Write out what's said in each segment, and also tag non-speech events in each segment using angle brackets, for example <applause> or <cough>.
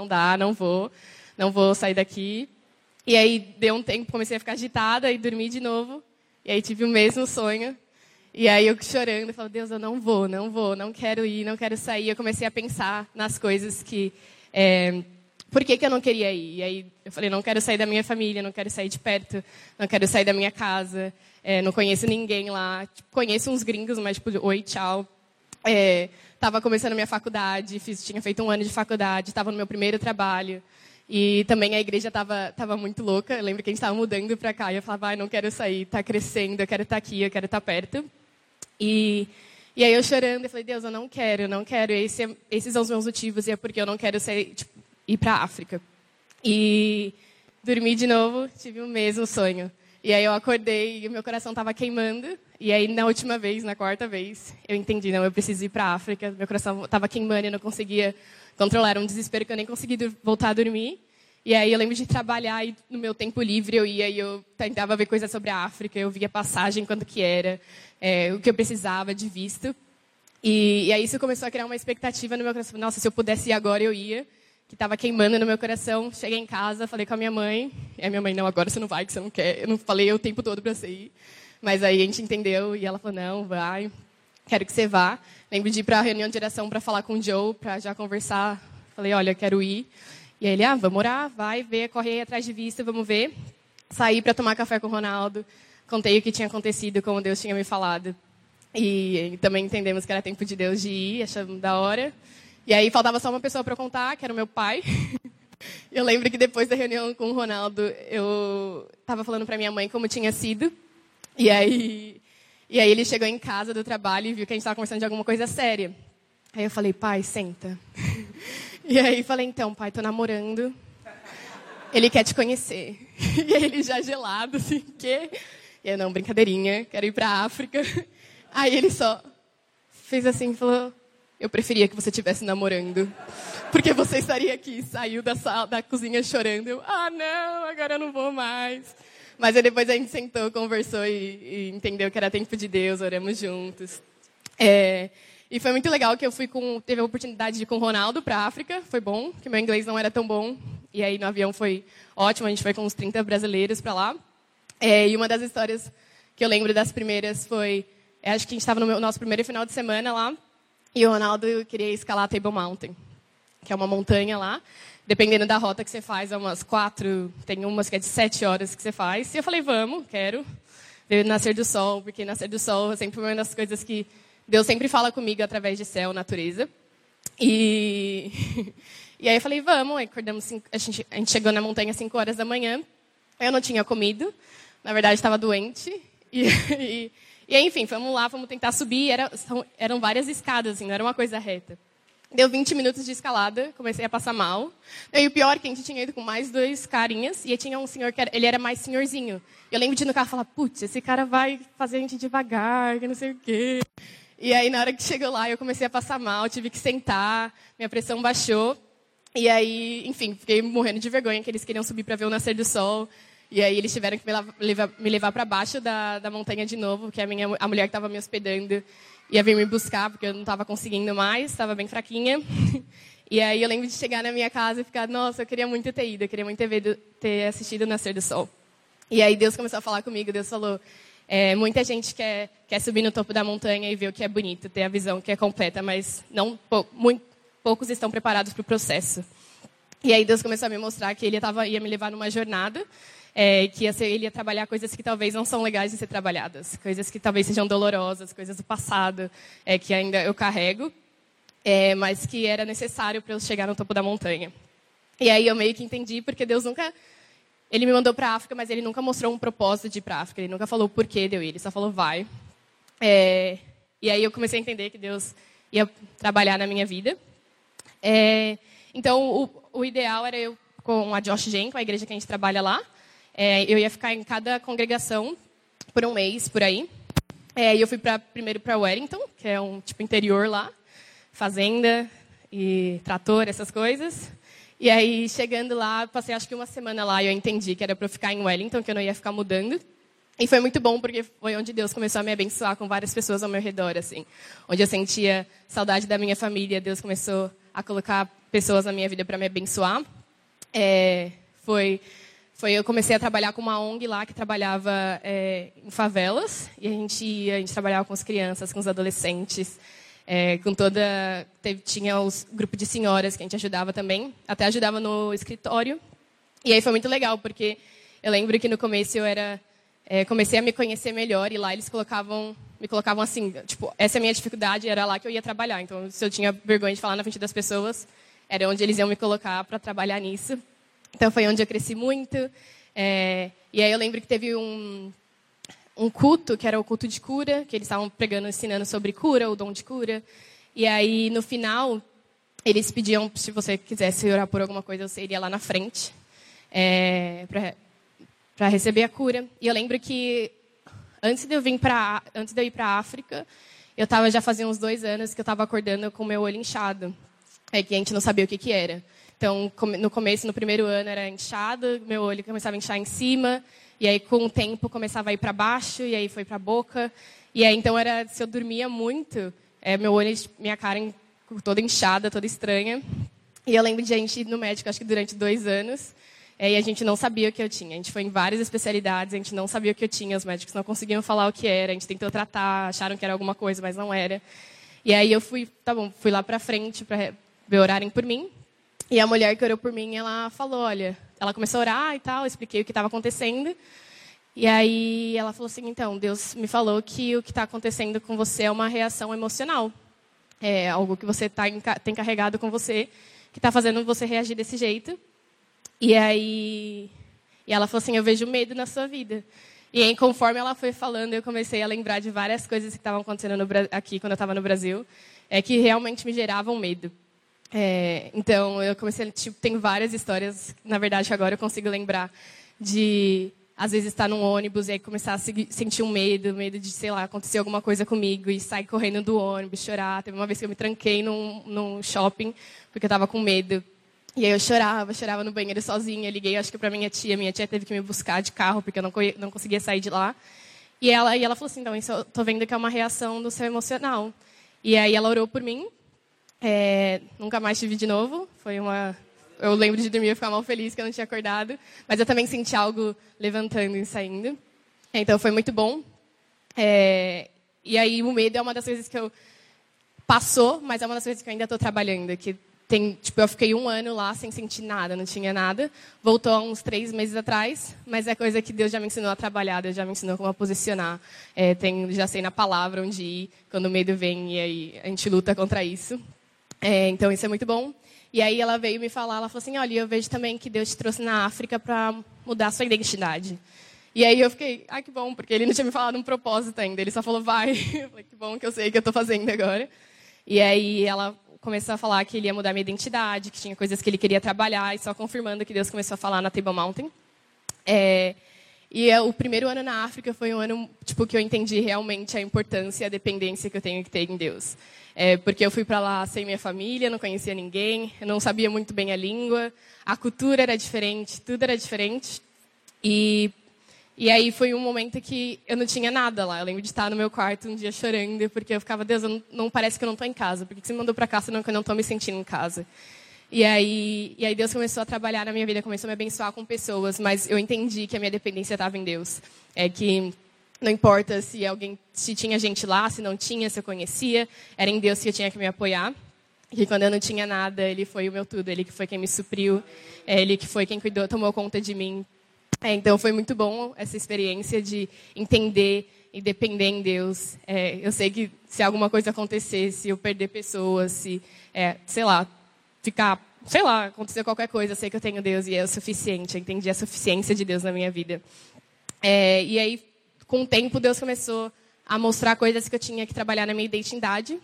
não dá, não vou, não vou sair daqui. E aí deu um tempo, comecei a ficar agitada e dormi de novo. E aí tive o mesmo sonho. E aí eu chorando, falei, Deus, eu não vou, não vou, não quero ir, não quero sair. Eu comecei a pensar nas coisas que... É, por que, que eu não queria ir? E aí eu falei, não quero sair da minha família, não quero sair de perto, não quero sair da minha casa, é, não conheço ninguém lá. Tipo, conheço uns gringos, mas tipo, oi, tchau. Estava é, começando a minha faculdade, fiz, tinha feito um ano de faculdade, estava no meu primeiro trabalho. E também a igreja estava tava muito louca. Eu lembro que a gente estava mudando para cá e eu falava, ah, não quero sair, está crescendo, eu quero estar tá aqui, eu quero estar tá perto. E, e aí eu chorando, eu falei, Deus, eu não quero, eu não quero. Esse, é, esses são os meus motivos e é porque eu não quero sair, tipo, ir para a África. E dormi de novo, tive o mesmo sonho. E aí eu acordei e meu coração estava queimando. E aí na última vez, na quarta vez, eu entendi, não, eu preciso ir para a África. Meu coração estava queimando eu não conseguia controlar. Era um desespero que eu nem conseguia voltar a dormir. E aí eu lembro de trabalhar e no meu tempo livre eu ia e eu tentava ver coisas sobre a África. Eu via passagem, quanto que era, é, o que eu precisava de visto. E, e aí isso começou a criar uma expectativa no meu coração. Nossa, se eu pudesse ir agora, eu ia. Que estava queimando no meu coração. Cheguei em casa, falei com a minha mãe. E a minha mãe, não, agora você não vai, que você não quer. Eu não falei o tempo todo para você ir. Mas aí a gente entendeu e ela falou, não, vai. Quero que você vá. Lembro de ir para a reunião de direção para falar com o Joe, para já conversar. Falei, olha, quero ir. E aí ele, ah, vamos orar, vai ver, corre aí atrás de vista, vamos ver. Saí para tomar café com o Ronaldo, contei o que tinha acontecido, como Deus tinha me falado. E, e também entendemos que era tempo de Deus de ir, achamos da hora. E aí faltava só uma pessoa para contar, que era o meu pai. <laughs> eu lembro que depois da reunião com o Ronaldo, eu estava falando para minha mãe como tinha sido. E aí e aí ele chegou em casa do trabalho e viu que a gente estava conversando de alguma coisa séria. Aí eu falei, pai, senta. <laughs> E aí falei, então, pai, tô namorando. Ele quer te conhecer. <laughs> E aí ele já gelado, assim, que? E eu, não, brincadeirinha, quero ir para a África. <laughs> Aí ele só fez assim, falou, eu preferia que você estivesse namorando. Porque você estaria aqui, saiu da, sala, da cozinha chorando. Eu, ah, não, agora eu não vou mais. Mas aí depois a gente sentou, conversou e, e entendeu que era tempo de Deus, oramos juntos. É, e foi muito legal que eu fui com, teve a oportunidade de ir com o Ronaldo para a África, foi bom, que meu inglês não era tão bom. E aí no avião foi ótimo, a gente foi com uns 30 brasileiros para lá. É, e uma das histórias que eu lembro das primeiras foi, é, acho que a gente estava no meu, nosso primeiro final de semana lá, e o Ronaldo queria escalar Table Mountain, que é uma montanha lá dependendo da rota que você faz, é umas quatro, tem umas que é de sete horas que você faz. E eu falei, vamos, quero. Ver nascer do sol, porque nascer do sol é sempre uma das coisas que Deus sempre fala comigo através de céu, natureza. E, <laughs> e aí eu falei, vamos. Aí acordamos, cinco, a, gente, a gente chegou na montanha às 5 horas da manhã. Eu não tinha comido. Na verdade, estava doente. <laughs> E, e, e, enfim, vamos lá, vamos tentar subir. Era, eram várias escadas, assim, não era uma coisa reta. Deu 20 minutos de escalada, comecei a passar mal. E o pior é que a gente tinha ido com mais dois carinhas, e tinha um senhor que era, ele era mais senhorzinho. Eu lembro de ir no carro falar, putz, esse cara vai fazer a gente devagar, que não sei o quê. E aí, na hora que chegou lá, eu comecei a passar mal, tive que sentar, minha pressão baixou. E aí, enfim, fiquei morrendo de vergonha, que eles queriam subir para ver o nascer do sol. E aí eles tiveram que me levar, levar para baixo da, da montanha de novo, que a, minha, a mulher que estava me hospedando ia vir me buscar, porque eu não estava conseguindo mais, estava bem fraquinha. <laughs> E aí eu lembro de chegar na minha casa e ficar, nossa, eu queria muito ter ido, eu queria muito ter, ter assistido o Nascer do Sol. E aí Deus começou a falar comigo, Deus falou, é, muita gente quer, quer subir no topo da montanha e ver o que é bonito, ter a visão que é completa, mas não muito, poucos estão preparados para o processo. E aí Deus começou a me mostrar que Ele tava, ia me levar numa jornada é, que ia ser, ele ia trabalhar coisas que talvez não são legais de ser trabalhadas, coisas que talvez sejam dolorosas, coisas do passado, é, que ainda eu carrego, é, mas que era necessário para eu chegar no topo da montanha. E aí eu meio que entendi, porque Deus nunca. Ele me mandou para a África, mas ele nunca mostrou um propósito de ir para a África, ele nunca falou o porquê deu ele, só falou vai. É, e aí eu comecei a entender que Deus ia trabalhar na minha vida. É, então o, o ideal era eu com a Josh Gen, com a igreja que a gente trabalha lá, é, eu ia ficar em cada congregação por um mês, por aí. É, e eu fui pra, primeiro para Wellington, que é um tipo interior lá, fazenda e trator, essas coisas. E aí, chegando lá, passei acho que uma semana lá e eu entendi que era para eu ficar em Wellington, que eu não ia ficar mudando. E foi muito bom porque foi onde Deus começou a me abençoar com várias pessoas ao meu redor, assim. Onde eu sentia saudade da minha família, Deus começou a colocar pessoas na minha vida para me abençoar. É, foi, foi eu comecei a trabalhar com uma ONG lá que trabalhava é, em favelas e a gente ia, a gente trabalhava com as crianças, com os adolescentes, é, com toda teve, tinha os grupo de senhoras que a gente ajudava também, até ajudava no escritório. E aí foi muito legal porque eu lembro que no começo eu era é, comecei a me conhecer melhor e lá eles colocavam me colocavam assim, tipo, essa é a minha dificuldade, era lá que eu ia trabalhar. Então, se eu tinha vergonha de falar na frente das pessoas, era onde eles iam me colocar para trabalhar nisso. Então, foi onde eu cresci muito. É, e aí eu lembro que teve um, um culto, que era o culto de cura, que eles estavam pregando, ensinando sobre cura, o dom de cura. E aí, no final, eles pediam, se você quisesse orar por alguma coisa, você iria lá na frente é, para receber a cura. E eu lembro que Antes de eu vir para antes de eu ir para a África, eu estava já fazia uns dois anos que eu estava acordando com meu olho inchado. É que a gente não sabia o que que era. Então, no começo, no primeiro ano, era inchado, meu olho começava a inchar em cima, e aí com o tempo começava a ir para baixo, e aí foi para a boca. E aí então era se eu dormia muito, é, meu olho, minha cara toda inchada, toda estranha. E eu lembro de a gente ir no médico, acho que durante dois anos. É, e a gente não sabia o que eu tinha. A gente foi em várias especialidades, a gente não sabia o que eu tinha, os médicos não conseguiam falar o que era, a gente tentou tratar, acharam que era alguma coisa, mas não era. E aí eu fui, tá bom, fui lá para frente para orarem por mim. E a mulher que orou por mim, ela falou, olha, ela começou a orar e tal, expliquei o que estava acontecendo. E aí ela falou assim, então, Deus me falou que o que está acontecendo com você é uma reação emocional. É algo que você tá, tem carregado com você, que está fazendo você reagir desse jeito. E aí e ela falou assim: Eu vejo medo na sua vida. E aí, conforme ela foi falando, eu comecei a lembrar de várias coisas que estavam acontecendo no, aqui quando eu estava no Brasil, é que realmente me geravam medo. É, então, eu comecei, tipo, tem várias histórias, na verdade, agora eu consigo lembrar de às vezes estar num ônibus e aí começar a sentir um medo, medo de, sei lá, acontecer alguma coisa comigo e sair correndo do ônibus, chorar. Teve uma vez que eu me tranquei num, num shopping porque eu estava com medo. E aí eu chorava, chorava no banheiro sozinha. Liguei, acho que para minha tia. Minha tia teve que me buscar de carro porque eu não, não conseguia sair de lá. E ela, e ela falou assim, então, isso eu tô vendo que é uma reação do seu emocional. E aí ela orou por mim. É, nunca mais tive de novo. Foi uma... Eu lembro de dormir e ficar mal feliz que eu não tinha acordado. Mas eu também senti algo levantando e saindo. Então foi muito bom. É, e aí o medo é uma das coisas que eu... Passou, mas é uma das coisas que eu ainda estou trabalhando. Que tem, tipo, eu fiquei um ano lá sem sentir nada, não tinha nada. Voltou há uns três meses atrás, mas é coisa que Deus já me ensinou a trabalhar, Deus já me ensinou como a posicionar. É, tem, já sei na palavra onde ir, quando o medo vem, e aí a gente luta contra isso. É, então, isso é muito bom. E aí ela veio me falar, ela falou assim, olha, eu vejo também que Deus te trouxe na África para mudar a sua identidade. E aí eu fiquei, ai, que bom, porque ele não tinha me falado um propósito ainda. Ele só falou, vai. <laughs> Eu falei, que bom que eu sei o que eu estou fazendo agora. E aí ela começou a falar que ele ia mudar minha identidade, que tinha coisas que ele queria trabalhar, e só confirmando que Deus começou a falar na Table Mountain. É, e é, o primeiro ano na África foi um ano tipo que eu entendi realmente a importância e a dependência que eu tenho que ter em Deus. É, porque eu fui para lá sem minha família, não conhecia ninguém, não sabia muito bem a língua, a cultura era diferente, tudo era diferente. E e aí foi um momento que eu não tinha nada lá. Eu lembro de estar no meu quarto um dia chorando, porque eu ficava, Deus, não, não, parece que eu não estou em casa. Por que você me mandou para cá senão que eu não estou me sentindo em casa? E aí, e aí Deus começou a trabalhar na minha vida, começou a me abençoar com pessoas, mas eu entendi que a minha dependência estava em Deus. É que não importa se alguém, se tinha gente lá, se não tinha, se eu conhecia, era em Deus que eu tinha que me apoiar. E quando eu não tinha nada, Ele foi o meu tudo, Ele que foi quem me supriu, é Ele que foi quem cuidou, tomou conta de mim. É, então foi muito bom essa experiência de entender e depender em Deus. É, eu sei que se alguma coisa acontecer, se eu perder pessoas, se, é, sei lá, ficar, sei lá, acontecer qualquer coisa, eu sei que eu tenho Deus e é o suficiente. Eu entendi a suficiência de Deus na minha vida. É, e aí, com o tempo, Deus começou a mostrar coisas que eu tinha que trabalhar na minha identidade.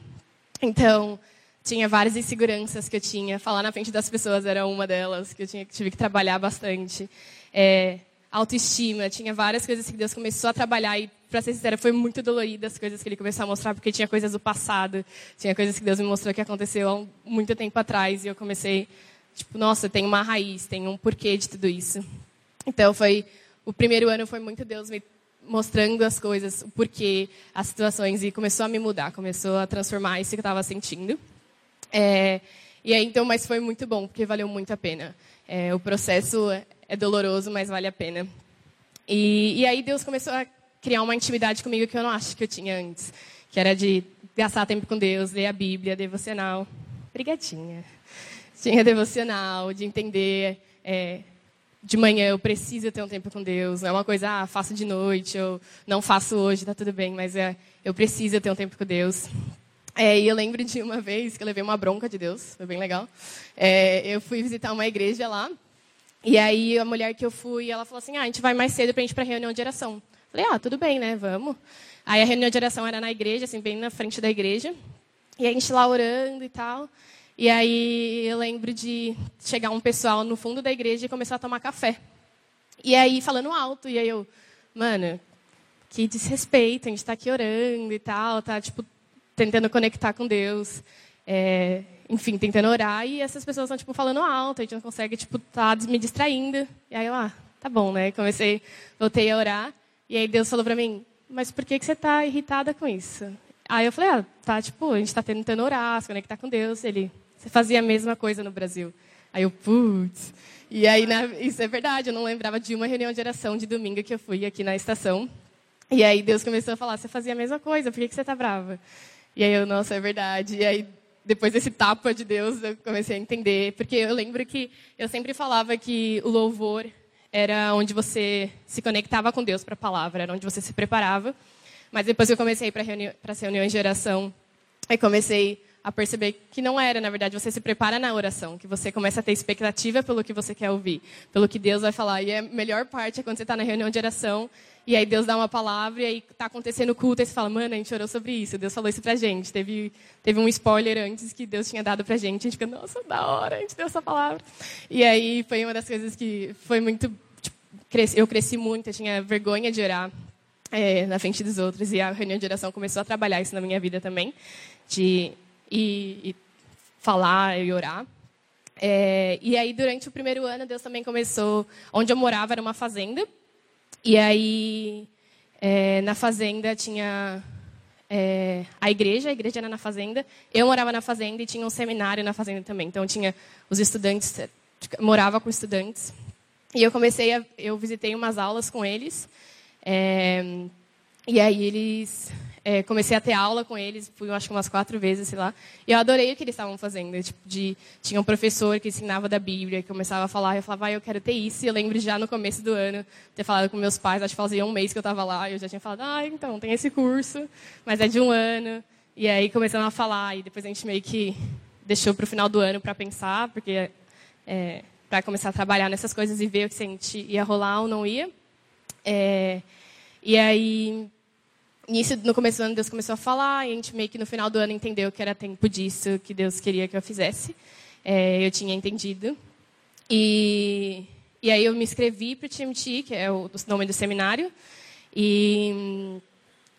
Então, tinha várias inseguranças que eu tinha. Falar na frente das pessoas era uma delas, que eu tinha, tive que trabalhar bastante. É, autoestima, tinha várias coisas que Deus começou a trabalhar e, para ser sincera, foi muito dolorido as coisas que Ele começou a mostrar, porque tinha coisas do passado, tinha coisas que Deus me mostrou que aconteceu há muito tempo atrás e eu comecei, tipo, nossa, tem uma raiz, tem um porquê de tudo isso. Então foi, o primeiro ano foi muito Deus me mostrando as coisas, o porquê, as situações e começou a me mudar, começou a transformar isso que eu estava sentindo. É, E aí, então, mas foi muito bom, porque valeu muito a pena. É, o processo é doloroso, mas vale a pena. E, e aí Deus começou a criar uma intimidade comigo que eu não acho que eu tinha antes. Que era de gastar tempo com Deus, ler a Bíblia, devocional. Brigadinha. Tinha devocional, de entender... É, de manhã eu preciso ter um tempo com Deus. Não é uma coisa, ah, faço de noite, eu não faço hoje, tá tudo bem, mas é, eu preciso ter um tempo com Deus. É, e eu lembro de uma vez que eu levei uma bronca de Deus, foi bem legal. É, eu fui visitar uma igreja lá, e aí a mulher que eu fui, ela falou assim, ah, a gente vai mais cedo para a gente ir para a reunião de oração. Falei, ah, tudo bem, né, vamos. Aí a reunião de oração era na igreja, assim, bem na frente da igreja. E a gente lá orando e tal. E aí eu lembro de chegar um pessoal no fundo da igreja e começar a tomar café. E aí falando alto, e aí eu, mano, que desrespeito, a gente está aqui orando e tal, tá tipo tentando conectar com Deus, é, enfim, tentando orar e essas pessoas estão tipo falando alto, a gente não consegue tipo tá me distraindo. E aí eu, ah, tá bom, né? Comecei, voltei a orar e aí Deus falou para mim, mas por que que você está irritada com isso? Aí eu falei, ah, tá, tipo, a gente está tentando orar, se conectar com Deus. Ele, você fazia a mesma coisa no Brasil. Aí eu, putz. E aí, na, isso é verdade, eu não lembrava de uma reunião de oração de domingo que eu fui aqui na estação. E aí Deus começou a falar, você fazia a mesma coisa, por que, que você está brava? E aí eu, nossa, é verdade. E aí, depois desse tapa de Deus, eu comecei a entender. Porque eu lembro que eu sempre falava que o louvor era onde você se conectava com Deus para a palavra, era onde você se preparava. Mas depois eu comecei para reuni as reuniões de oração, aí comecei a perceber que não era, na verdade, você se prepara na oração, que você começa a ter expectativa pelo que você quer ouvir, pelo que Deus vai falar. E a melhor parte é quando você está na reunião de oração e aí Deus dá uma palavra e aí está acontecendo o culto e você fala, mano, a gente orou sobre isso, Deus falou isso pra gente. Teve, teve um spoiler antes que Deus tinha dado pra gente, a gente fica, nossa, da hora, a gente deu essa palavra. E aí foi uma das coisas que foi muito, eu cresci muito, eu tinha vergonha de orar. É, na frente dos outros e a reunião de oração começou a trabalhar isso na minha vida também de e, e falar e orar. É, e aí, durante o primeiro ano, Deus também começou. Onde eu morava era uma fazenda. E aí, é, na fazenda tinha é, a igreja, a igreja era na fazenda. Eu morava na fazenda e tinha um seminário na fazenda também. Então, tinha os estudantes, morava com estudantes. E eu comecei a. Eu visitei umas aulas com eles. É, e aí, eles é, comecei a ter aula com eles, fui acho que umas quatro vezes, sei lá. E eu adorei o que eles estavam fazendo. Tipo, de, tinha um professor que ensinava da Bíblia, que começava a falar, e eu falava, ah, eu quero ter isso. E eu lembro já no começo do ano ter falado com meus pais, acho que fazia um mês que eu estava lá, e eu já tinha falado, ah, então, tem esse curso, mas é de um ano. E aí começamos a falar, e depois a gente meio que deixou para o final do ano para pensar, porque é, para começar a trabalhar nessas coisas e ver se a gente ia rolar ou não ia. É, e aí nisso, no começo do ano, Deus começou a falar, e a gente meio que no final do ano entendeu que era tempo disso que Deus queria que eu fizesse. É, eu tinha entendido. E, e aí eu me inscrevi para o TMT, que é o, nome do seminário. E,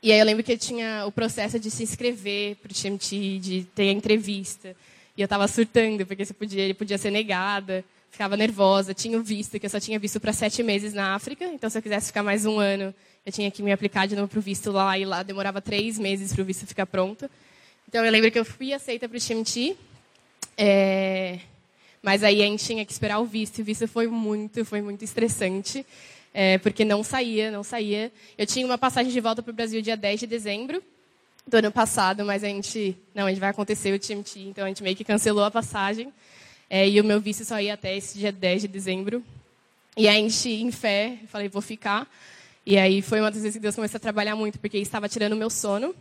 e aí eu lembro que eu tinha o processo de se inscrever para o TMT, de ter a entrevista. E eu estava surtando, porque você podia, ele podia ser negada. Ficava nervosa. Tinha o visto, que eu só tinha visto para sete meses na África. Então, se eu quisesse ficar mais um ano, eu tinha que me aplicar de novo para o visto lá, e lá demorava três meses para o visto ficar pronto. Então, eu lembro que eu fui aceita para o TMT, é... mas aí a gente tinha que esperar o visto, e o visto foi muito, foi muito estressante, é, porque não saía, não saía. Eu tinha uma passagem de volta para o Brasil dia 10 de dezembro do ano passado, mas a gente, não, a gente vai acontecer o TMT, então a gente meio que cancelou a passagem, é, e o meu visto só ia até esse dia 10 de dezembro. E a gente, em fé, falei, vou ficar. E aí foi uma das vezes que Deus começou a trabalhar muito, porque estava tirando o meu sono.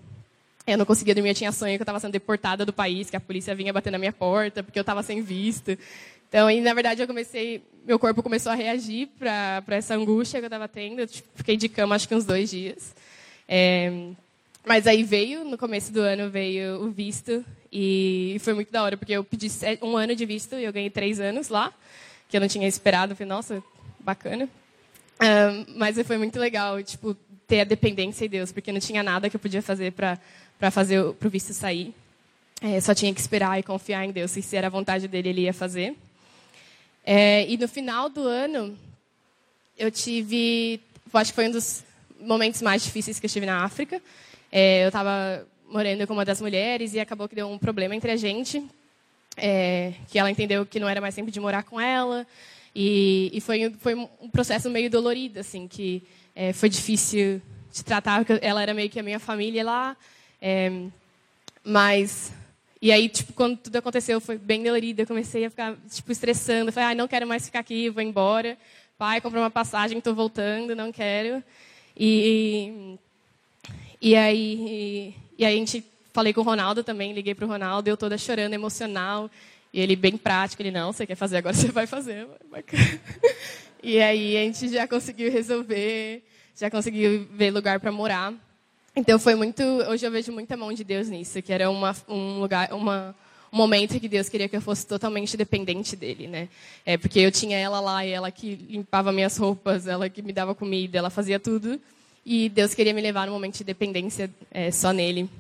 Eu não conseguia dormir, eu tinha sonho que eu estava sendo deportada do país, que a polícia vinha bater na minha porta, porque eu estava sem visto. Então, e, na verdade, eu comecei, meu corpo começou a reagir para essa angústia que eu estava tendo. Eu tipo, fiquei de cama acho que uns dois dias. É, mas aí veio, no começo do ano, veio o visto. E foi muito da hora, porque eu pedi um ano de visto e eu ganhei três anos lá, que eu não tinha esperado. Eu falei, nossa, bacana. Um, mas foi muito legal, tipo, ter a dependência em Deus, porque não tinha nada que eu podia fazer para fazer o visto sair. É, só tinha que esperar e confiar em Deus, e se era a vontade dele, ele ia fazer. É, e no final do ano, eu tive, acho que foi um dos momentos mais difíceis que eu tive na África. É, eu estava morando com uma das mulheres e acabou que deu um problema entre a gente. é, que ela entendeu que não era mais tempo de morar com ela. E, e foi, foi um processo meio dolorido, assim, que é, foi difícil de tratar, porque ela era meio que a minha família lá. É, mas e aí, tipo, quando tudo aconteceu, foi bem dolorido. Eu comecei a ficar, tipo, estressando. Eu falei, ah, não quero mais ficar aqui, vou embora. Pai, comprei uma passagem, estou voltando, não quero. E, e aí, e, aí a gente falei com o Ronaldo também, liguei para o Ronaldo, eu toda chorando, emocional. E ele bem prático, ele, não, você quer fazer, agora você vai fazer. <laughs> E aí a gente já conseguiu resolver, já conseguiu ver lugar para morar. Então foi muito, hoje eu vejo muita mão de Deus nisso, que era uma, um lugar, uma, um momento que Deus queria que eu fosse totalmente dependente dele, né? É porque eu tinha ela lá e ela que limpava minhas roupas, ela que me dava comida, ela fazia tudo. E Deus queria me levar num momento de dependência é, só nele.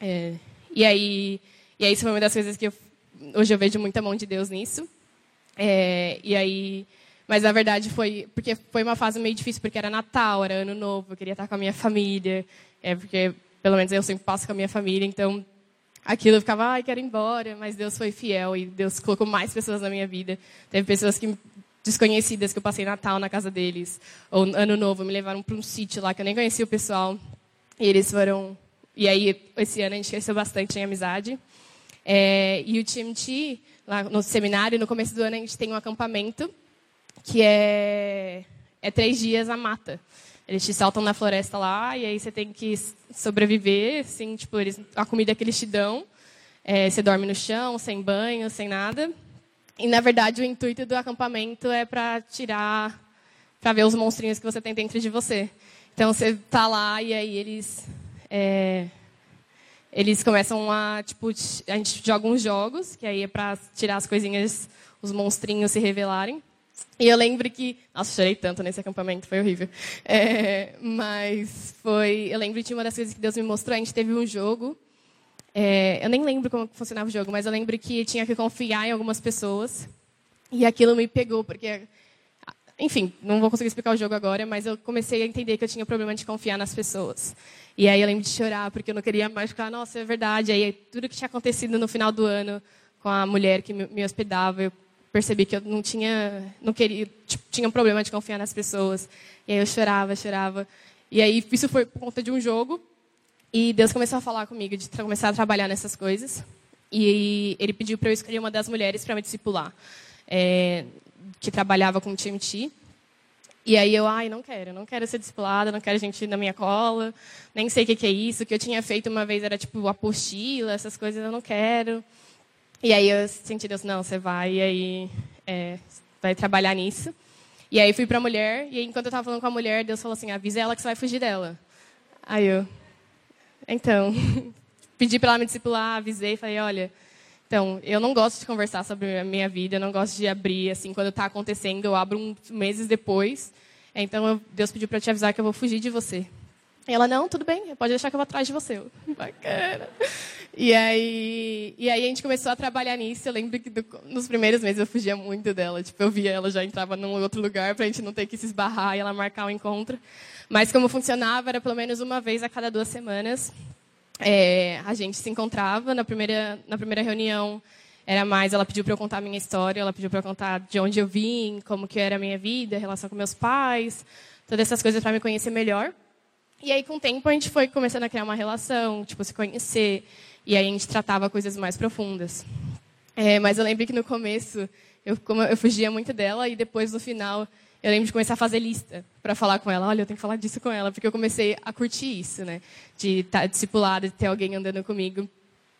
É, e aí, e aí isso foi uma das coisas que eu, hoje eu vejo muita mão de Deus nisso. É, e aí, mas na verdade foi porque foi uma fase meio difícil porque era Natal, era Ano Novo, eu queria estar com a minha família, é porque pelo menos eu sempre passo com a minha família, então aquilo eu ficava, ai, quero ir embora, mas Deus foi fiel e Deus colocou mais pessoas na minha vida. Teve pessoas que desconhecidas que eu passei Natal na casa deles, ou Ano Novo, me levaram para um sítio lá que eu nem conhecia o pessoal. E eles foram. E aí, esse ano a gente cresceu bastante em amizade. É, e o TMT, lá no seminário, no começo do ano, a gente tem um acampamento que é, é três dias a mata. Eles te saltam na floresta lá e aí você tem que sobreviver, assim, tipo, eles, a comida que eles te dão. É, você dorme no chão, sem banho, sem nada. E, na verdade, o intuito do acampamento é para tirar, para ver os monstrinhos que você tem dentro de você. Então, você tá lá e aí eles, é, eles começam a, tipo, a gente joga uns jogos, que aí é para tirar as coisinhas, os monstrinhos se revelarem. E eu lembro que. Nossa, chorei tanto nesse acampamento, foi horrível. É, mas foi. Eu lembro de uma das coisas que Deus me mostrou. A gente teve um jogo é, eu nem lembro como funcionava o jogo, mas eu lembro que tinha que confiar em algumas pessoas. E aquilo me pegou, porque. Enfim, não vou conseguir explicar o jogo agora, mas eu comecei a entender que eu tinha problema de confiar nas pessoas. E aí eu lembro de chorar, porque eu não queria mais ficar, nossa, é verdade. Aí tudo que tinha acontecido no final do ano com a mulher que me hospedava, eu percebi que eu não tinha, não queria, tipo, tinha um problema de confiar nas pessoas. E aí eu chorava, chorava. E aí isso foi por conta de um jogo e Deus começou a falar comigo de começar a trabalhar nessas coisas. E ele pediu para eu escolher uma das mulheres para me discipular, é, que trabalhava com o TMT. E aí eu, ai, não quero, não quero ser discipulada, não quero gente na minha cola, nem sei o que, que é isso. O que eu tinha feito uma vez era tipo apostila, essas coisas eu não quero. E aí eu senti Deus, não, você vai, e aí é, vai trabalhar nisso. E aí fui para a mulher, e enquanto eu estava falando com a mulher, Deus falou assim, avisa ela que você vai fugir dela. Aí eu, então, <laughs> pedi para ela me discipular, avisei, falei, olha, então, eu não gosto de conversar sobre a minha vida, eu não gosto de abrir, assim, quando está acontecendo, eu abro um, meses depois. Então, eu, Deus pediu para te avisar que eu vou fugir de você. E ela, não, tudo bem, pode deixar que eu vou atrás de você. Eu, Bacana. E aí, e aí a gente começou a trabalhar nisso. Eu lembro que do, nos primeiros meses eu fugia muito dela. Tipo, eu via ela já entrava num outro lugar para a gente não ter que se esbarrar e ela marcar o um encontro. Mas como funcionava era pelo menos uma vez a cada duas semanas. É, a gente se encontrava na primeira na primeira reunião era mais ela pediu para eu contar a minha história ela pediu para eu contar de onde eu vim como que era a minha vida a relação com meus pais todas essas coisas para me conhecer melhor e aí com o tempo a gente foi começando a criar uma relação tipo se conhecer e aí a gente tratava coisas mais profundas é, mas eu lembro que no começo eu, eu fugia muito dela e depois no final eu lembro de começar a fazer lista para falar com ela. Olha, eu tenho que falar disso com ela, porque eu comecei a curtir isso, né? De estar tá discipulado, de ter alguém andando comigo.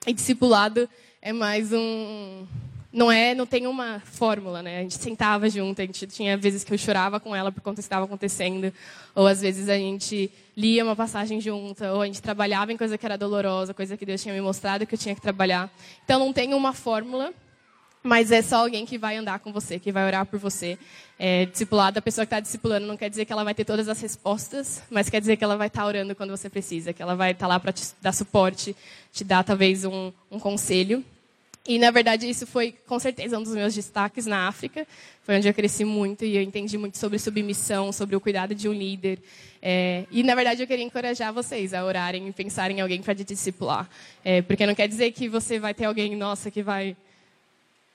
E discipulado é mais um não é, não tem uma fórmula, né? A gente sentava junto, a gente tinha vezes que eu chorava com ela por conta estava acontecendo, ou às vezes a gente lia uma passagem junta, ou a gente trabalhava em coisa que era dolorosa, coisa que Deus tinha me mostrado que eu tinha que trabalhar. Então não tem uma fórmula, mas é só alguém que vai andar com você, que vai orar por você. É, discipulado, a pessoa que está discipulando não quer dizer que ela vai ter todas as respostas, mas quer dizer que ela vai estar tá orando quando você precisa, que ela vai estar tá lá para te dar suporte, te dar talvez um, um conselho. E, na verdade, isso foi, com certeza, um dos meus destaques na África. Foi onde eu cresci muito e eu entendi muito sobre submissão, sobre o cuidado de um líder. É, e, na verdade, eu queria encorajar vocês a orarem e pensarem em alguém para te discipular. É, porque não quer dizer que você vai ter alguém, nossa, que vai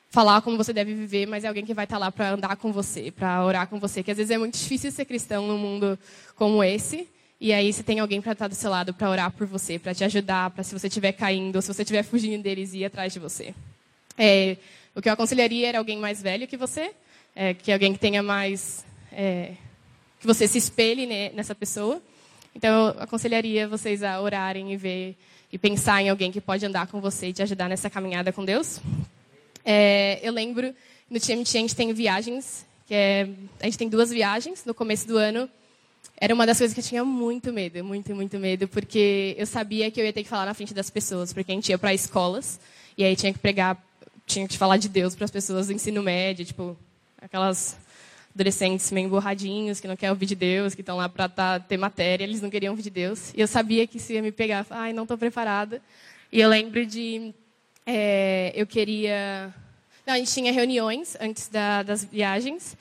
falar como você deve viver, mas é alguém que vai estar lá para andar com você, para orar com você. Que às vezes é muito difícil ser cristão num mundo como esse. E aí você tem alguém para estar do seu lado para orar por você, para te ajudar, para se você estiver caindo, se você estiver fugindo deles, ir atrás de você. É, o que eu aconselharia era alguém mais velho que você, é, que alguém que tenha mais, é, que você se espelhe né, nessa pessoa. Então eu aconselharia vocês a orarem e ver e pensar em alguém que pode andar com você e te ajudar nessa caminhada com Deus. É, eu lembro no TMT a gente tem viagens, que é, a gente tem duas viagens no começo do ano era uma das coisas que eu tinha muito medo, muito, muito medo, porque eu sabia que eu ia ter que falar na frente das pessoas, porque a gente ia para escolas e aí tinha que pregar, tinha que falar de Deus para as pessoas do ensino médio, tipo, aquelas adolescentes meio emburradinhos, que não querem ouvir de Deus, que estão lá para tá, ter matéria, eles não queriam ouvir de Deus. E eu sabia que isso ia me pegar. Ai, não estou preparada. E eu lembro de... É, eu queria... Não, a gente tinha reuniões antes da, das viagens.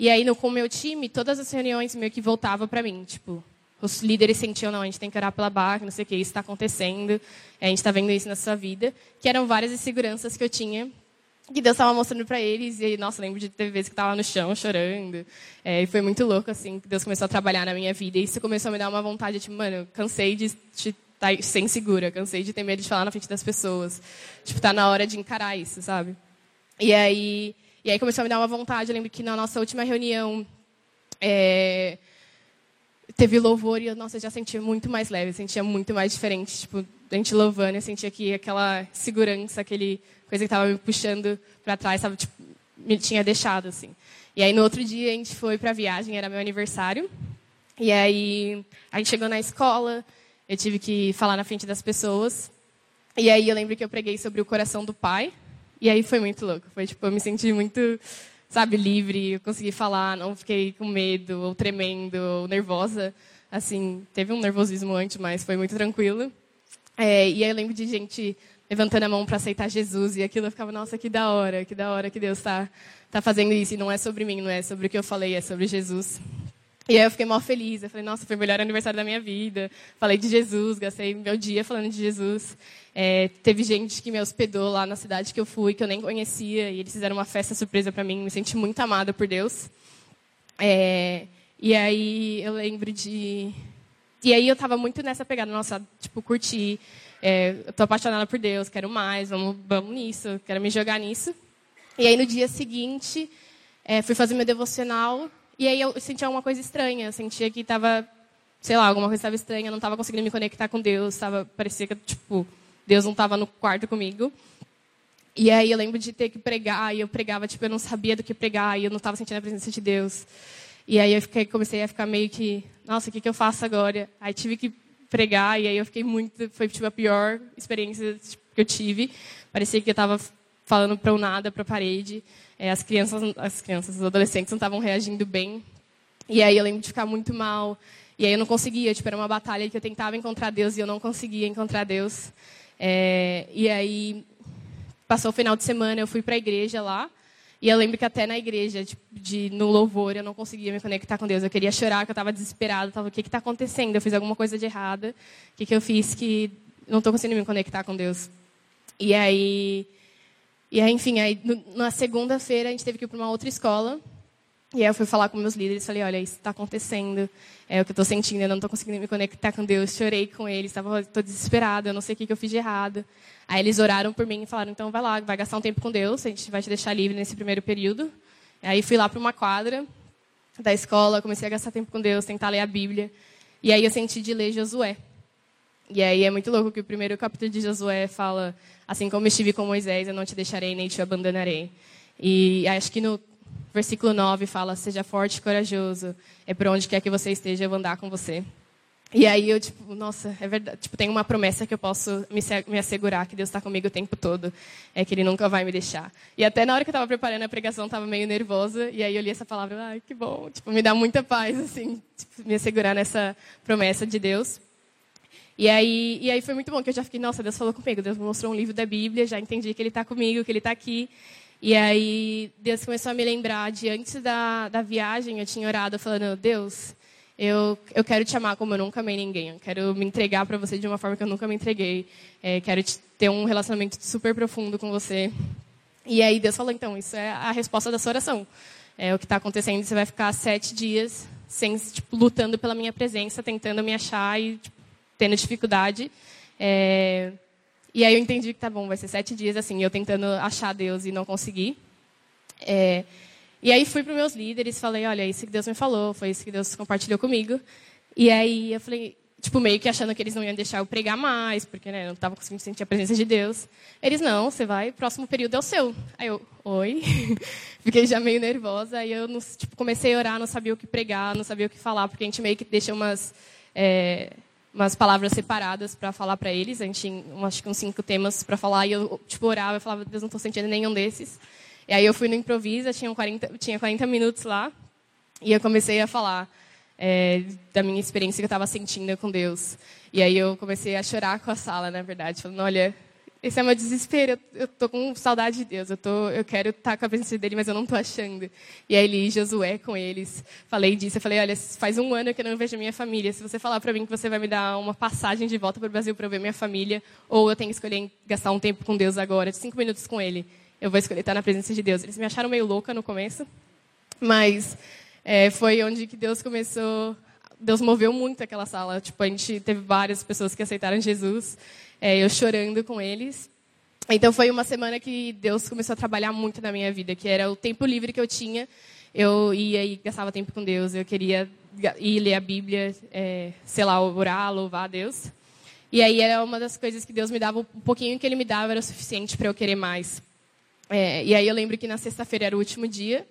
E aí, no, com o meu time, todas as reuniões meio que voltavam para mim. Tipo, os líderes sentiam, não, a gente tem que orar pela barra, não sei o que, isso está acontecendo, a gente está vendo isso na sua vida. Que eram várias inseguranças que eu tinha, que Deus estava mostrando para eles. E, nossa, lembro de ter vezes que estava no chão chorando. É, e foi muito louco, assim, que Deus começou a trabalhar na minha vida. E isso começou a me dar uma vontade, tipo, mano, cansei de estar tá sem segura, cansei de ter medo de falar na frente das pessoas. Tipo, tá na hora de encarar isso, sabe? E aí e aí começou a me dar uma vontade. Eu lembro que na nossa última reunião é, teve louvor e eu, nossa, eu já sentia muito mais leve, sentia muito mais diferente. Tipo, a gente louvando, eu sentia que aquela segurança, aquele coisa que estava me puxando para trás, tava, tipo, me tinha deixado assim. E aí no outro dia a gente foi para a viagem, era meu aniversário. E aí a gente chegou na escola, eu tive que falar na frente das pessoas. E aí eu lembro que eu preguei sobre o coração do pai. E aí foi muito louco. Foi tipo, eu me senti muito, sabe, livre. Eu consegui falar, não fiquei com medo, ou tremendo, ou nervosa. Assim, teve um nervosismo antes, mas foi muito tranquilo. É, e aí eu lembro de gente levantando a mão para aceitar Jesus e aquilo eu ficava, nossa, que da hora, que da hora que Deus está tá fazendo isso. E não é sobre mim, não é sobre o que eu falei, é sobre Jesus. E aí eu fiquei mal feliz. Eu falei, nossa, foi o melhor aniversário da minha vida. Falei de Jesus, gastei meu dia falando de Jesus. É, teve gente que me hospedou lá na cidade que eu fui, que eu nem conhecia, e eles fizeram uma festa surpresa para mim. Me senti muito amada por Deus. É, e aí eu lembro de. E aí eu estava muito nessa pegada, nossa, tipo, curti. É, eu tô apaixonada por Deus, quero mais, vamos, vamos nisso, quero me jogar nisso. E aí no dia seguinte, é, fui fazer meu devocional, e aí eu sentia uma coisa estranha, eu sentia que estava, sei lá, alguma coisa estava estranha, eu não estava conseguindo me conectar com Deus, tava, parecia que, tipo, Deus não estava no quarto comigo. E aí eu lembro de ter que pregar, e eu pregava, tipo, eu não sabia do que pregar, e eu não estava sentindo a presença de Deus. E aí eu fiquei, comecei a ficar meio que, nossa, o que, que eu faço agora? Aí tive que pregar, e aí eu fiquei muito, foi tipo a pior experiência tipo, que eu tive. Parecia que eu estava falando para o nada, para a parede. É, as crianças, as crianças, os adolescentes não estavam reagindo bem. E aí eu lembro de ficar muito mal. E aí eu não conseguia, tipo, era uma batalha que eu tentava encontrar Deus e eu não conseguia encontrar Deus. É, e aí, passou o final de semana, eu fui para a igreja lá. E eu lembro que até na igreja, tipo, de, no louvor, eu não conseguia me conectar com Deus. Eu queria chorar, que eu estava desesperada. Tava, o que está acontecendo? Eu fiz alguma coisa de errada. O que, que eu fiz que não estou conseguindo me conectar com Deus? E aí, e aí enfim, aí, no, na segunda-feira a gente teve que ir para uma outra escola. E aí eu fui falar com meus líderes, falei, olha, isso está acontecendo, é o que eu estou sentindo, eu não estou conseguindo me conectar com Deus. Chorei com eles, estou desesperada, eu não sei o que, que eu fiz de errado. Aí eles oraram por mim e falaram, então vai lá, vai gastar um tempo com Deus, a gente vai te deixar livre nesse primeiro período. Aí fui lá para uma quadra da escola, comecei a gastar tempo com Deus, tentar ler a Bíblia. E aí eu senti de ler Josué. E aí é muito louco que o primeiro capítulo de Josué fala, assim como estive com Moisés, eu não te deixarei nem te abandonarei. E acho que no versículo 9 fala: Seja forte e corajoso, é por onde quer que você esteja, eu vou andar com você. E aí eu, tipo, nossa, é verdade. Tipo, tem uma promessa que eu posso me, me assegurar que Deus está comigo o tempo todo. É que Ele nunca vai me deixar. E até na hora que eu estava preparando a pregação, estava meio nervosa. E aí eu li essa palavra, ai, que bom. Tipo, me dá muita paz, assim, tipo, me assegurar nessa promessa de Deus. E aí, e aí foi muito bom, que eu já fiquei, nossa, Deus falou comigo. Deus me mostrou um livro da Bíblia, já entendi que Ele está comigo, que Ele está aqui. E aí Deus começou a me lembrar de antes da, da viagem, eu tinha orado falando, Deus, eu, eu quero te amar como eu nunca amei ninguém. Eu quero me entregar para você de uma forma que eu nunca me entreguei. É, quero te, ter um relacionamento super profundo com você. E aí Deus falou, então, isso é a resposta da sua oração. É o que está acontecendo, você vai ficar sete dias sem, tipo, lutando pela minha presença, tentando me achar e tipo, tendo dificuldade. É... E aí eu entendi que tá bom, vai ser sete dias assim, eu tentando achar Deus e não conseguir. É... E aí fui para meus líderes, falei, olha, é isso que Deus me falou, foi isso que Deus compartilhou comigo. E aí eu falei, tipo, meio que achando que eles não iam deixar eu pregar mais, porque né, eu não estava conseguindo sentir a presença de Deus. Eles, não, você vai, próximo período é o seu. Aí eu, oi. <laughs> Fiquei já meio nervosa, aí eu não, tipo, comecei a orar, não sabia o que pregar, não sabia o que falar, porque a gente meio que deixa umas, é, umas palavras separadas para falar para eles. A gente tinha, acho que uns cinco temas para falar, e eu, tipo, orava, eu falava, Deus, não estou sentindo nenhum desses. E aí eu fui no Improvisa, tinha 40, tinha 40 minutos lá, e eu comecei a falar é, da minha experiência que eu estava sentindo com Deus. E aí eu comecei a chorar com a sala, na verdade, falando, olha, esse é meu desespero, eu estou com saudade de Deus, eu, tô, eu quero estar tá com a presença dele, mas eu não estou achando. E aí ele, Josué, com eles, falei disso, eu falei, olha, faz um ano que eu não vejo minha família, se você falar para mim que você vai me dar uma passagem de volta para o Brasil para ver minha família, ou eu tenho que escolher gastar um tempo com Deus agora, cinco minutos com ele, eu vou escolher estar na presença de Deus. Eles me acharam meio louca no começo, mas é, foi onde que Deus começou, Deus moveu muito aquela sala. Tipo, a gente teve várias pessoas que aceitaram Jesus, é, eu chorando com eles. Então foi uma semana que Deus começou a trabalhar muito na minha vida, que era o tempo livre que eu tinha. Eu ia e gastava tempo com Deus. Eu queria ir ler a Bíblia, é, sei lá, orar, louvar a Deus. E aí era uma das coisas que Deus me dava, um pouquinho que Ele me dava era o suficiente para eu querer mais. É, e aí eu lembro que na sexta-feira era o último dia.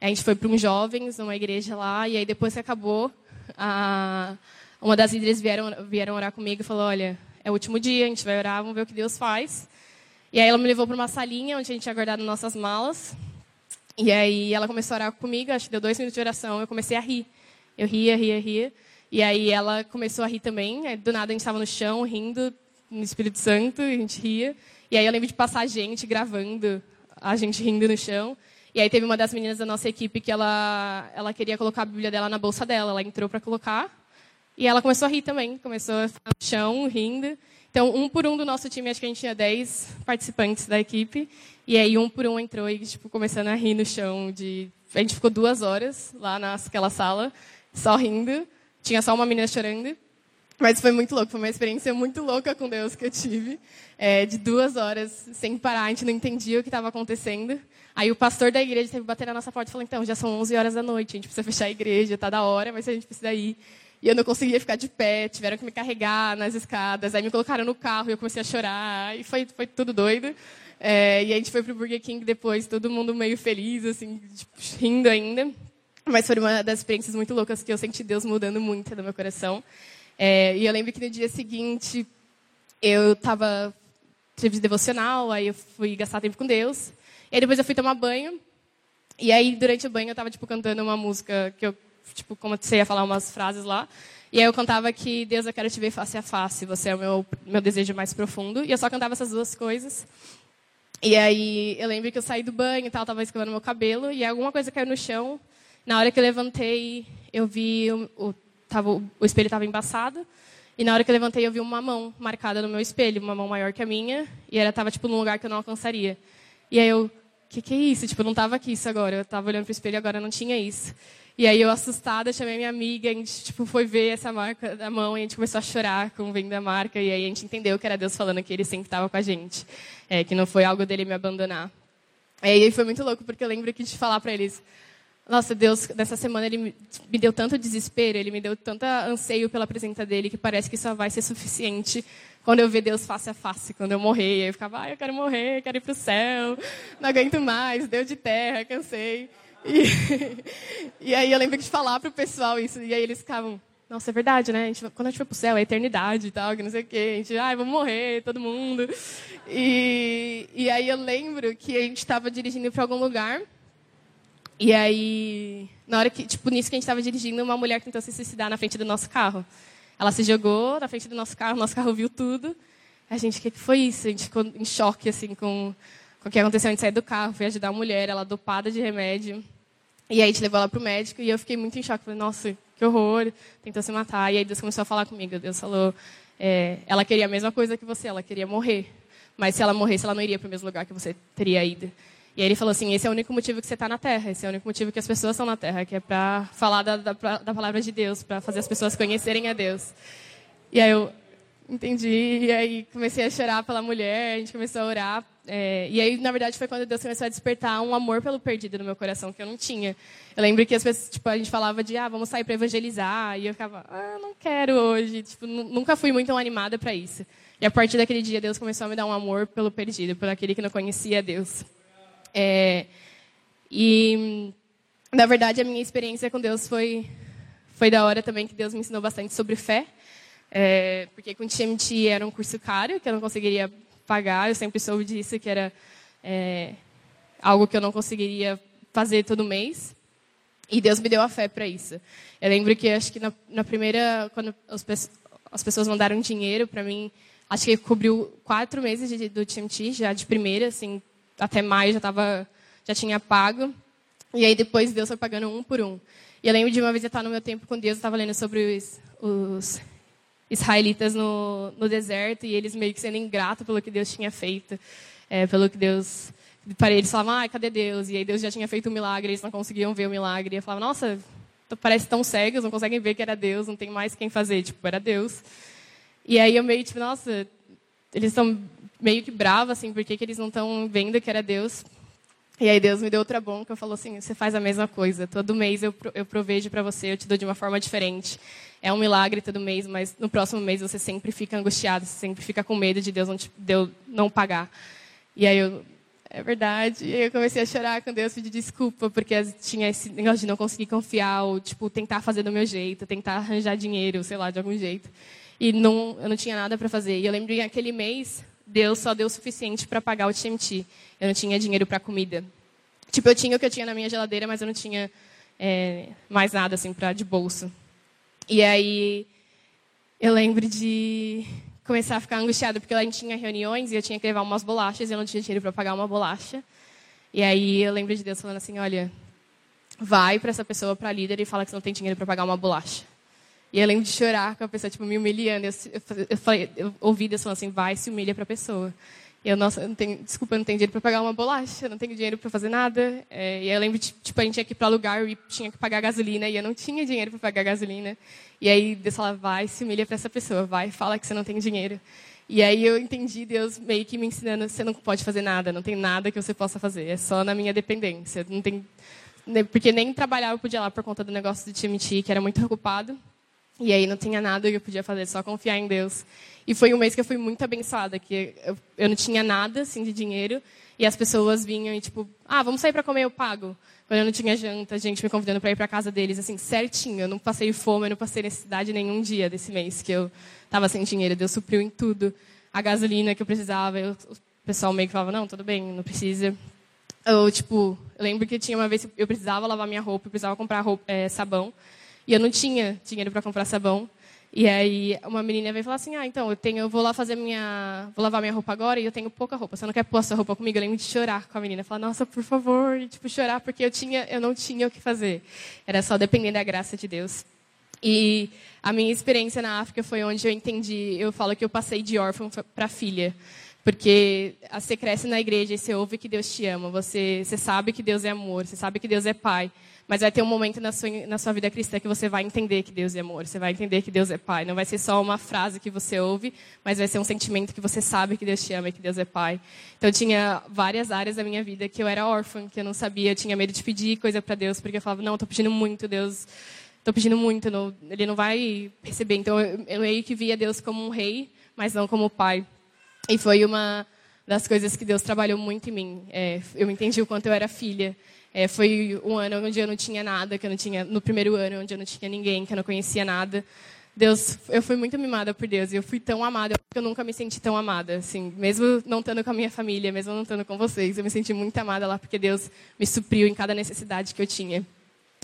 A gente foi para um jovens, numa igreja lá, e aí depois que acabou, a, uma das líderes vieram, vieram orar comigo e falou, olha, é o último dia, a gente vai orar, vamos ver o que Deus faz. E aí ela me levou para uma salinha onde a gente tinha guardado nossas malas. E aí ela começou a orar comigo, acho que deu dois minutos de oração, eu comecei a rir. Eu ria, ria, ria. E aí ela começou a rir também. Aí, do nada a gente estava no chão, rindo, no Espírito Santo, e a gente ria. E aí eu lembro de passar gente gravando, a gente rindo no chão. E aí teve uma das meninas da nossa equipe que ela, ela queria colocar a Bíblia dela na bolsa dela. Ela entrou para colocar e ela começou a rir também. Começou a ficar no chão, rindo. Então, um por um do nosso time, acho que a gente tinha 10 participantes da equipe. E aí, um por um entrou e, tipo, começando a rir no chão. De... A gente ficou duas horas lá naquela sala, só rindo. Tinha só uma menina chorando. Mas foi muito louco, foi uma experiência muito louca com Deus que eu tive. É, de duas horas, sem parar, a gente não entendia o que estava acontecendo. Aí o pastor da igreja teve que bater na nossa porta e falou, então, já são 11 horas da noite, a gente precisa fechar a igreja, está da hora, mas a gente precisa ir. E eu não conseguia ficar de pé, tiveram que me carregar nas escadas, aí me colocaram no carro e eu comecei a chorar, e foi, foi tudo doido. É, e a gente foi pro Burger King depois, todo mundo meio feliz, assim, tipo, rindo ainda. Mas foi uma das experiências muito loucas que eu senti Deus mudando muito no meu coração. É, e eu lembro que no dia seguinte eu estava tive devocional, aí eu fui gastar tempo com Deus. E aí depois eu fui tomar banho. E aí durante o banho eu estava tipo cantando uma música que eu tipo comecei a falar umas frases lá. E aí eu cantava que Deus eu quero te ver face a face, você é o meu meu desejo mais profundo. E eu só cantava essas duas coisas. E aí eu lembro que eu saí do banho e tal, tava escovando meu cabelo e alguma coisa caiu no chão. Na hora que eu levantei, eu vi o, o, tava, o espelho estava embaçado. E na hora que eu levantei, eu vi uma mão marcada no meu espelho, uma mão maior que a minha, e ela estava tipo num lugar que eu não alcançaria. E aí eu, que, que é isso? Tipo, não estava aqui isso agora. Eu estava olhando para o espelho e agora não tinha isso. E aí eu assustada chamei minha amiga, a gente tipo foi ver essa marca da mão e a gente começou a chorar com vendo a marca e aí a gente entendeu que era Deus falando que ele sempre estava com a gente, é, que não foi algo dele me abandonar. E aí foi muito louco porque eu lembro que de falar para eles, nossa, Deus, nessa semana ele me deu tanto desespero, ele me deu tanto anseio pela presença dele, que parece que só vai ser suficiente quando eu ver Deus face a face, quando eu morrer. Eu ficava, ah, eu quero morrer, quero ir para o céu, não aguento mais, Deus de terra, cansei. E, <laughs> e aí eu lembro de falar para o pessoal isso, e aí eles ficavam, nossa, é verdade, né? A gente, quando a gente for para o céu, é eternidade e tal, que não sei o quê. A gente, ai, vamos morrer, todo mundo. E, e aí eu lembro que a gente estava dirigindo para algum lugar, e aí, na hora que, tipo, nisso que a gente estava dirigindo, uma mulher tentou se suicidar na frente do nosso carro. Ela se jogou na frente do nosso carro, nosso carro viu tudo. A gente, o que, que foi isso? A gente ficou em choque, assim, com o que aconteceu. A gente saiu do carro, foi ajudar a mulher, ela dopada de remédio. E aí a gente levou ela para o médico e eu fiquei muito em choque. Falei, nossa, que horror, tentou se matar. E aí Deus começou a falar comigo. Deus falou, é, ela queria a mesma coisa que você, ela queria morrer mas se ela morresse, ela não iria para o mesmo lugar que você teria ido. E aí ele falou assim: esse é o único motivo que você está na Terra, esse é o único motivo que as pessoas estão na Terra, que é para falar da, da, da, palavra de Deus, para fazer as pessoas conhecerem a Deus. E aí eu entendi, e aí comecei a chorar pela mulher, a gente começou a orar. É, e aí, na verdade, foi quando Deus começou a despertar um amor pelo perdido no meu coração, que eu não tinha. Eu lembro que as pessoas, tipo, a gente falava de, ah, vamos sair para evangelizar, e eu ficava, ah, não quero hoje. Tipo, nunca fui muito animada para isso. E a partir daquele dia, Deus começou a me dar um amor pelo perdido, por aquele que não conhecia Deus. É, e, na verdade, a minha experiência com Deus foi, foi da hora também, que Deus me ensinou bastante sobre fé. É, porque com TMT era um curso caro, que eu não conseguiria pagar. Eu sempre soube disso, que era é, algo que eu não conseguiria fazer todo mês. E Deus me deu a fé para isso. Eu lembro que, acho que na, na primeira, quando as, as pessoas mandaram dinheiro para mim, acho que cobriu quatro meses de, do TMT, já de primeira, assim, até maio já, tava, já tinha pago. E aí depois Deus foi pagando um por um. E eu lembro de uma vez eu estar no meu tempo com Deus, eu estava lendo sobre os, os israelitas no, no, deserto e eles meio que sendo ingratos pelo que Deus tinha feito, é, pelo que Deus para eles falavam, ah, cadê Deus? E aí Deus já tinha feito um milagre, eles não conseguiam ver o milagre. E eu falava, nossa, parece tão cegos, não conseguem ver que era Deus, não tem mais quem fazer, tipo, era Deus. E aí eu meio tipo, nossa, eles estão meio que bravos, assim, por que eles não estão vendo que era Deus? E aí Deus me deu outra bronca, falou assim, você faz a mesma coisa, todo mês eu, eu provejo para você, eu te dou de uma forma diferente. É um milagre todo mês, mas no próximo mês você sempre fica angustiado, você sempre fica com medo de Deus não, te, de não pagar. E aí eu, é verdade. E eu comecei a chorar com Deus, pedir desculpa, porque tinha esse negócio de não conseguir confiar, ou tipo, tentar fazer do meu jeito, tentar arranjar dinheiro, sei lá, de algum jeito. E não, eu não tinha nada para fazer. E eu lembro que aquele mês, Deus só deu o suficiente para pagar o TMT. Eu não tinha dinheiro para comida. Tipo, eu tinha o que eu tinha na minha geladeira, mas eu não tinha é, mais nada assim para de bolso. E aí eu lembro de começar a ficar angustiada porque a gente tinha reuniões e eu tinha que levar umas bolachas e eu não tinha dinheiro para pagar uma bolacha. E aí eu lembro de Deus falando assim, olha, vai para essa pessoa, para a líder e fala que você não tem dinheiro para pagar uma bolacha. E eu lembro de chorar com a pessoa, tipo, me humilhando. Eu, eu, eu, falei, eu ouvi Deus falando assim, vai, se humilha para a pessoa. Eu, nossa, não tenho, desculpa, eu não tenho dinheiro para pagar uma bolacha, eu não tenho dinheiro para fazer nada. É, e eu lembro, tipo, a gente tinha que ir para lugar e tinha que pagar gasolina, e eu não tinha dinheiro para pagar gasolina. E aí Deus fala, vai, se humilha para essa pessoa, vai, fala que você não tem dinheiro. E aí eu entendi Deus meio que me ensinando, você não pode fazer nada, não tem nada que você possa fazer, é só na minha dependência. Não tem, né, porque nem trabalhar eu podia lá por conta do negócio do time que era muito ocupado. E aí não tinha nada que eu podia fazer, só confiar em Deus. E foi um mês que eu fui muito abençoada, que eu, eu não tinha nada assim de dinheiro e as pessoas vinham e tipo, ah, vamos sair para comer, eu pago. Quando eu não tinha janta, gente me convidando para ir para casa deles, assim, certinho. Eu não passei fome, eu não passei necessidade nenhum dia desse mês que eu estava sem dinheiro. Deus supriu em tudo. A gasolina que eu precisava, eu, o pessoal meio que falava, não, tudo bem, não precisa. Eu, tipo, eu lembro que tinha uma vez que eu precisava lavar minha roupa, eu precisava comprar roupa, é, sabão. E eu não tinha dinheiro para comprar sabão. E aí uma menina veio falar assim: "Ah, então eu tenho, eu vou lá fazer minha, vou lavar minha roupa agora e eu tenho pouca roupa. Você não quer pôr sua roupa comigo?" Eu lembro de chorar com a menina, falar: "Nossa, por favor", e, tipo chorar porque eu tinha, eu não tinha o que fazer. Era só depender da graça de Deus. E a minha experiência na África foi onde eu entendi, eu falo que eu passei de órfão para filha. Porque você cresce na igreja e você ouve que Deus te ama, você, você sabe que Deus é amor, você sabe que Deus é pai. Mas vai ter um momento na sua, na sua vida cristã que você vai entender que Deus é amor, você vai entender que Deus é Pai. Não vai ser só uma frase que você ouve, mas vai ser um sentimento que você sabe que Deus te ama e que Deus é Pai. Então, tinha várias áreas da minha vida que eu era órfã, que eu não sabia, eu tinha medo de pedir coisa para Deus, porque eu falava, não, estou pedindo muito, Deus, estou pedindo muito, não, Ele não vai receber. Então, eu, eu meio que via Deus como um rei, mas não como pai. E foi uma das coisas que Deus trabalhou muito em mim. É, eu entendi o quanto eu era filha. É, foi um ano onde eu não tinha nada, que eu não tinha no primeiro ano onde eu não tinha ninguém, que eu não conhecia nada. Deus, eu fui muito mimada por Deus e eu fui tão amada, que eu nunca me senti tão amada, assim, mesmo não estando com a minha família, mesmo não estando com vocês, eu me senti muito amada lá porque Deus me supriu em cada necessidade que eu tinha.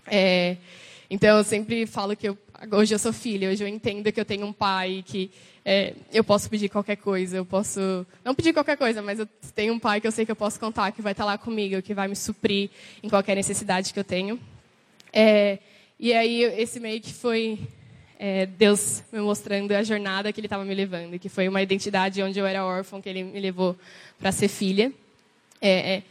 É, então eu sempre falo que eu, hoje eu sou filha, hoje eu entendo que eu tenho um pai que é, eu posso pedir qualquer coisa, eu posso não pedir qualquer coisa, mas eu tenho um pai que eu sei que eu posso contar, que vai estar lá comigo, que vai me suprir em qualquer necessidade que eu tenho. É, e aí esse meio que foi é, Deus me mostrando a jornada que Ele estava me levando, que foi uma identidade onde eu era órfã, que Ele me levou para ser filha. É, é,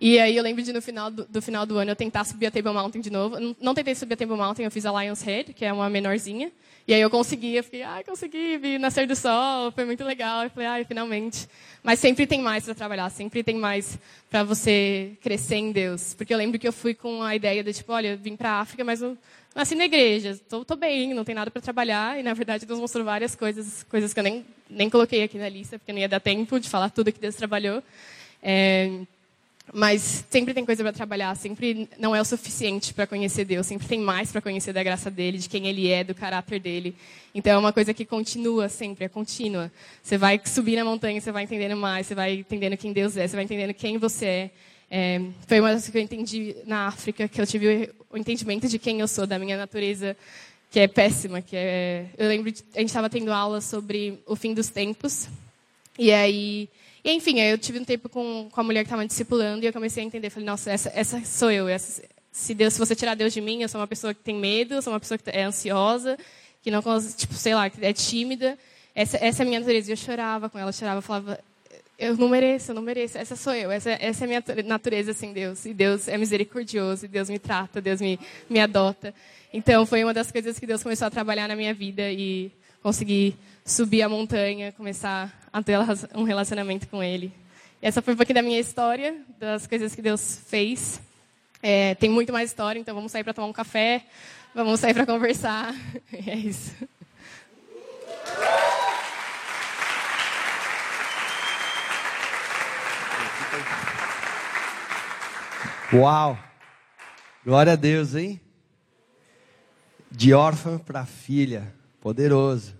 e aí eu lembro de no final do, do, final do ano eu tentar subir a Table Mountain de novo. Não, não, tentei subir a Table Mountain, eu fiz a Lion's Head, que é uma menorzinha. E aí eu consegui, eu fiquei, ai, consegui, vi nascer do sol, foi muito legal. Eu falei, ai, finalmente. Mas sempre tem mais para trabalhar, sempre tem mais para você crescer em Deus. Porque eu lembro que eu fui com a ideia de, tipo, olha, vim para a África, mas eu nasci na igreja, tô bem, não tem nada para trabalhar. E, na verdade, Deus mostrou várias coisas, coisas que eu nem, nem coloquei aqui na lista, porque não ia dar tempo de falar tudo que Deus trabalhou. É, mas sempre tem coisa para trabalhar, sempre não é o suficiente para conhecer Deus, sempre tem mais para conhecer da graça dele, de quem ele é, do caráter dele. Então é uma coisa que continua sempre, é contínua. Você vai subir na montanha, você vai entendendo mais, você vai entendendo quem Deus é, você vai entendendo quem você é. é foi uma das coisas que eu entendi na África, que eu tive o entendimento de quem eu sou, da minha natureza, que é péssima. Que é... Eu lembro, a gente estava tendo aula sobre o fim dos tempos, e aí e, enfim, eu tive um tempo com, com a mulher que estava discipulando e eu comecei a entender. Falei, nossa, essa, essa sou eu. Essa, se, Deus, se você tirar Deus de mim, eu sou uma pessoa que tem medo, eu sou uma pessoa que é ansiosa, que não, tipo, sei lá, que é tímida. Essa, essa é a minha natureza. E eu chorava com ela, chorava, falava, eu não mereço, eu não mereço. Essa sou eu, essa, essa é a minha natureza, assim, Deus. E Deus é misericordioso, e Deus me trata, Deus me, me adota. Então, foi uma das coisas que Deus começou a trabalhar na minha vida e consegui subir a montanha, começar a ter um relacionamento com Ele. E essa foi um pouquinho da minha história, das coisas que Deus fez. É, tem muito mais história, então vamos sair para tomar um café, vamos sair para conversar. E <laughs> é isso. Uau! Glória a Deus, hein? De órfã para filha. Poderoso.